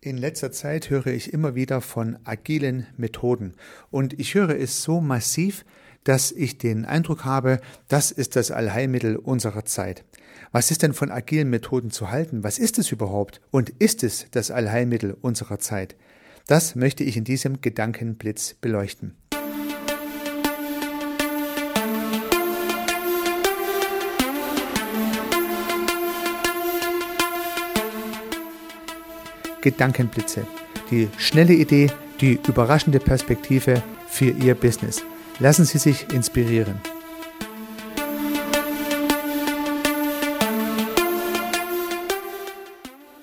In letzter Zeit höre ich immer wieder von agilen Methoden und ich höre es so massiv, dass ich den Eindruck habe, das ist das Allheilmittel unserer Zeit. Was ist denn von agilen Methoden zu halten? Was ist es überhaupt? Und ist es das Allheilmittel unserer Zeit? Das möchte ich in diesem Gedankenblitz beleuchten. Gedankenblitze. Die schnelle Idee, die überraschende Perspektive für Ihr Business. Lassen Sie sich inspirieren.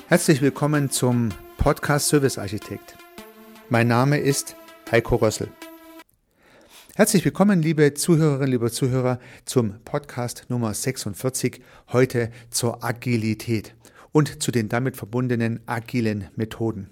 Herzlich willkommen zum Podcast Service Architekt. Mein Name ist Heiko Rössel. Herzlich willkommen, liebe Zuhörerinnen, liebe Zuhörer, zum Podcast Nummer 46, heute zur Agilität und zu den damit verbundenen agilen Methoden.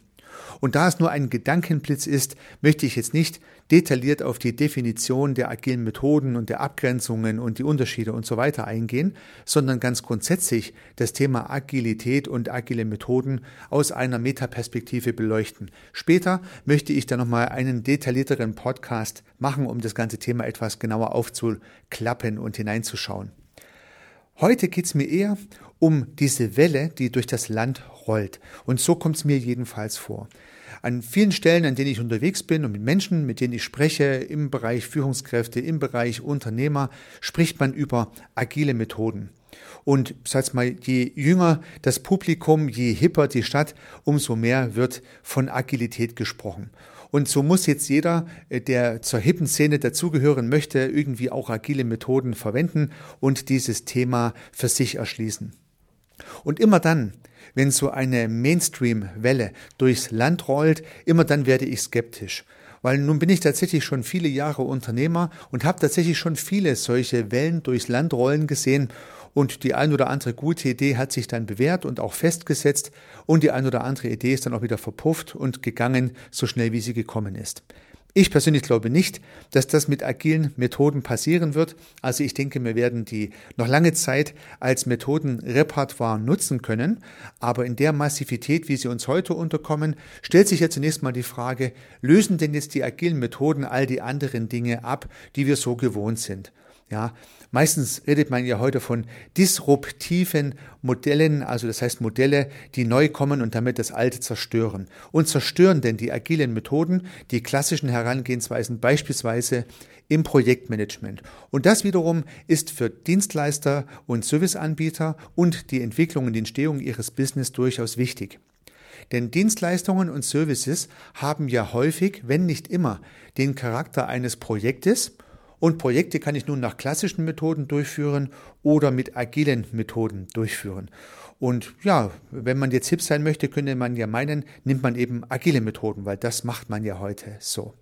Und da es nur ein Gedankenblitz ist, möchte ich jetzt nicht detailliert auf die Definition der agilen Methoden und der Abgrenzungen und die Unterschiede und so weiter eingehen, sondern ganz grundsätzlich das Thema Agilität und agile Methoden aus einer Metaperspektive beleuchten. Später möchte ich dann nochmal einen detaillierteren Podcast machen, um das ganze Thema etwas genauer aufzuklappen und hineinzuschauen. Heute geht es mir eher um diese Welle, die durch das Land rollt. Und so kommt es mir jedenfalls vor. An vielen Stellen, an denen ich unterwegs bin und mit Menschen, mit denen ich spreche, im Bereich Führungskräfte, im Bereich Unternehmer, spricht man über agile Methoden. Und sag mal, je jünger das Publikum, je hipper die Stadt, umso mehr wird von Agilität gesprochen. Und so muss jetzt jeder, äh, der zur hippen Szene dazugehören möchte, irgendwie auch agile Methoden verwenden und dieses Thema für sich erschließen. Und immer dann, wenn so eine Mainstream-Welle durchs Land rollt, immer dann werde ich skeptisch. Weil nun bin ich tatsächlich schon viele Jahre Unternehmer und habe tatsächlich schon viele solche Wellen durchs Land rollen gesehen und die ein oder andere gute Idee hat sich dann bewährt und auch festgesetzt und die ein oder andere Idee ist dann auch wieder verpufft und gegangen, so schnell wie sie gekommen ist. Ich persönlich glaube nicht, dass das mit agilen Methoden passieren wird. Also ich denke, wir werden die noch lange Zeit als Methodenrepertoire nutzen können. Aber in der Massivität, wie sie uns heute unterkommen, stellt sich ja zunächst mal die Frage, lösen denn jetzt die agilen Methoden all die anderen Dinge ab, die wir so gewohnt sind? Ja, meistens redet man ja heute von disruptiven Modellen, also das heißt Modelle, die neu kommen und damit das Alte zerstören. Und zerstören denn die agilen Methoden, die klassischen Herangehensweisen beispielsweise im Projektmanagement. Und das wiederum ist für Dienstleister und Serviceanbieter und die Entwicklung und die Entstehung ihres Business durchaus wichtig. Denn Dienstleistungen und Services haben ja häufig, wenn nicht immer, den Charakter eines Projektes und Projekte kann ich nun nach klassischen Methoden durchführen oder mit agilen Methoden durchführen. Und ja, wenn man jetzt hip sein möchte, könnte man ja meinen, nimmt man eben agile Methoden, weil das macht man ja heute so.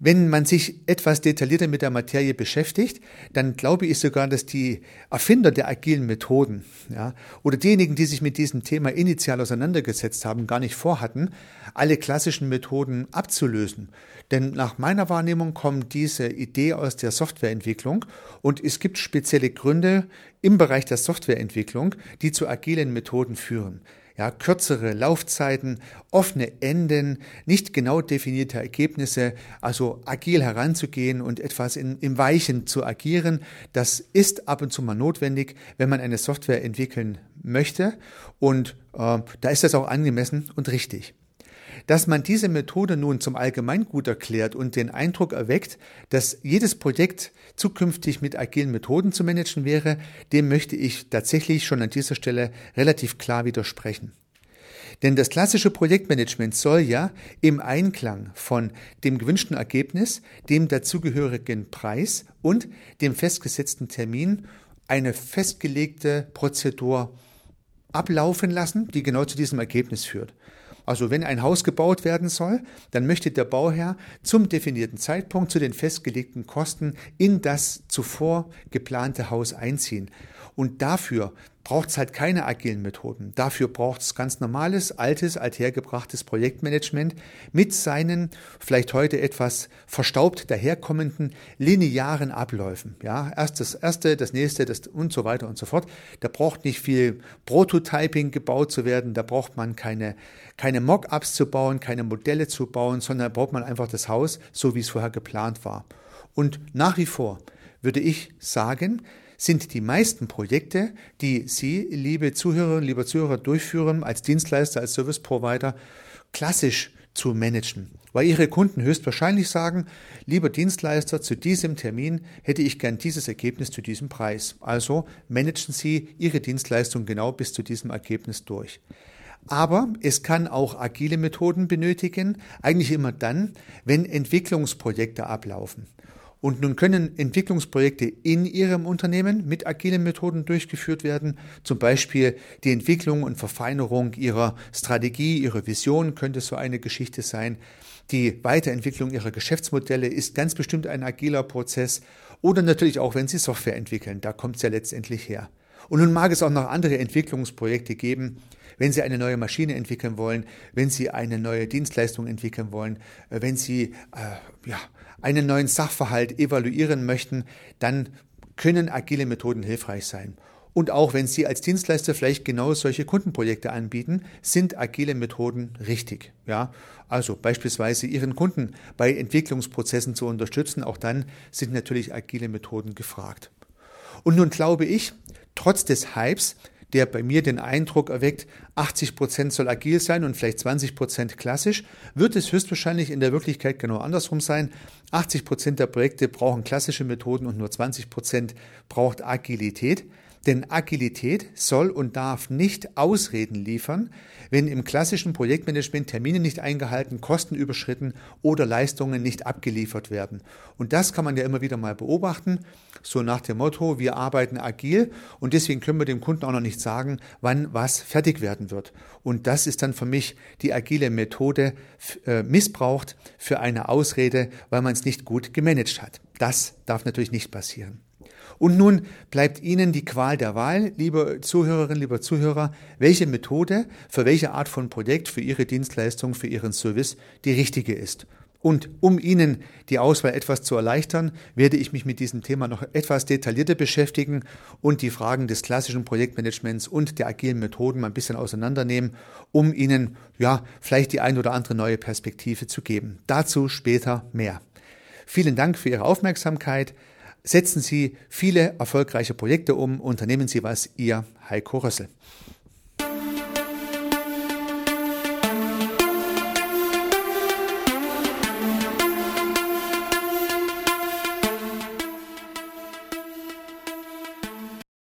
Wenn man sich etwas detaillierter mit der Materie beschäftigt, dann glaube ich sogar, dass die Erfinder der agilen Methoden ja, oder diejenigen, die sich mit diesem Thema initial auseinandergesetzt haben, gar nicht vorhatten, alle klassischen Methoden abzulösen. Denn nach meiner Wahrnehmung kommt diese Idee aus der Softwareentwicklung und es gibt spezielle Gründe im Bereich der Softwareentwicklung, die zu agilen Methoden führen ja, kürzere Laufzeiten, offene Enden, nicht genau definierte Ergebnisse, also agil heranzugehen und etwas in, im Weichen zu agieren, das ist ab und zu mal notwendig, wenn man eine Software entwickeln möchte und äh, da ist das auch angemessen und richtig. Dass man diese Methode nun zum Allgemeingut erklärt und den Eindruck erweckt, dass jedes Projekt zukünftig mit agilen Methoden zu managen wäre, dem möchte ich tatsächlich schon an dieser Stelle relativ klar widersprechen. Denn das klassische Projektmanagement soll ja im Einklang von dem gewünschten Ergebnis, dem dazugehörigen Preis und dem festgesetzten Termin eine festgelegte Prozedur ablaufen lassen, die genau zu diesem Ergebnis führt. Also wenn ein Haus gebaut werden soll, dann möchte der Bauherr zum definierten Zeitpunkt zu den festgelegten Kosten in das zuvor geplante Haus einziehen. Und dafür braucht es halt keine agilen Methoden. Dafür braucht es ganz normales, altes, althergebrachtes Projektmanagement mit seinen vielleicht heute etwas verstaubt daherkommenden linearen Abläufen. Ja, erst das erste, das nächste, das und so weiter und so fort. Da braucht nicht viel Prototyping gebaut zu werden. Da braucht man keine, keine Mock-ups zu bauen, keine Modelle zu bauen, sondern baut man einfach das Haus so, wie es vorher geplant war. Und nach wie vor würde ich sagen, sind die meisten Projekte, die Sie, liebe Zuhörerinnen, lieber Zuhörer, durchführen als Dienstleister, als Service Provider, klassisch zu managen. Weil Ihre Kunden höchstwahrscheinlich sagen, lieber Dienstleister, zu diesem Termin hätte ich gern dieses Ergebnis zu diesem Preis. Also managen Sie Ihre Dienstleistung genau bis zu diesem Ergebnis durch. Aber es kann auch agile Methoden benötigen, eigentlich immer dann, wenn Entwicklungsprojekte ablaufen. Und nun können Entwicklungsprojekte in Ihrem Unternehmen mit agilen Methoden durchgeführt werden. Zum Beispiel die Entwicklung und Verfeinerung Ihrer Strategie, Ihrer Vision könnte so eine Geschichte sein. Die Weiterentwicklung Ihrer Geschäftsmodelle ist ganz bestimmt ein agiler Prozess. Oder natürlich auch, wenn Sie Software entwickeln, da kommt es ja letztendlich her. Und nun mag es auch noch andere Entwicklungsprojekte geben, wenn Sie eine neue Maschine entwickeln wollen, wenn Sie eine neue Dienstleistung entwickeln wollen, äh, wenn Sie äh, ja, einen neuen Sachverhalt evaluieren möchten, dann können agile Methoden hilfreich sein. Und auch wenn Sie als Dienstleister vielleicht genau solche Kundenprojekte anbieten, sind agile Methoden richtig. Ja, also beispielsweise Ihren Kunden bei Entwicklungsprozessen zu unterstützen, auch dann sind natürlich agile Methoden gefragt. Und nun glaube ich, trotz des Hypes der bei mir den Eindruck erweckt, 80 Prozent soll agil sein und vielleicht 20 Prozent klassisch, wird es höchstwahrscheinlich in der Wirklichkeit genau andersrum sein. 80 Prozent der Projekte brauchen klassische Methoden und nur 20 Prozent braucht Agilität. Denn Agilität soll und darf nicht Ausreden liefern, wenn im klassischen Projektmanagement Termine nicht eingehalten, Kosten überschritten oder Leistungen nicht abgeliefert werden. Und das kann man ja immer wieder mal beobachten, so nach dem Motto, wir arbeiten agil und deswegen können wir dem Kunden auch noch nicht sagen, wann was fertig werden wird. Und das ist dann für mich die agile Methode äh, missbraucht für eine Ausrede, weil man es nicht gut gemanagt hat. Das darf natürlich nicht passieren. Und nun bleibt Ihnen die Qual der Wahl, liebe Zuhörerinnen, lieber Zuhörer, welche Methode für welche Art von Projekt, für Ihre Dienstleistung, für Ihren Service die richtige ist. Und um Ihnen die Auswahl etwas zu erleichtern, werde ich mich mit diesem Thema noch etwas detaillierter beschäftigen und die Fragen des klassischen Projektmanagements und der agilen Methoden ein bisschen auseinandernehmen, um Ihnen ja vielleicht die ein oder andere neue Perspektive zu geben. Dazu später mehr. Vielen Dank für Ihre Aufmerksamkeit. Setzen Sie viele erfolgreiche Projekte um, unternehmen Sie was, Ihr Heiko Rössel.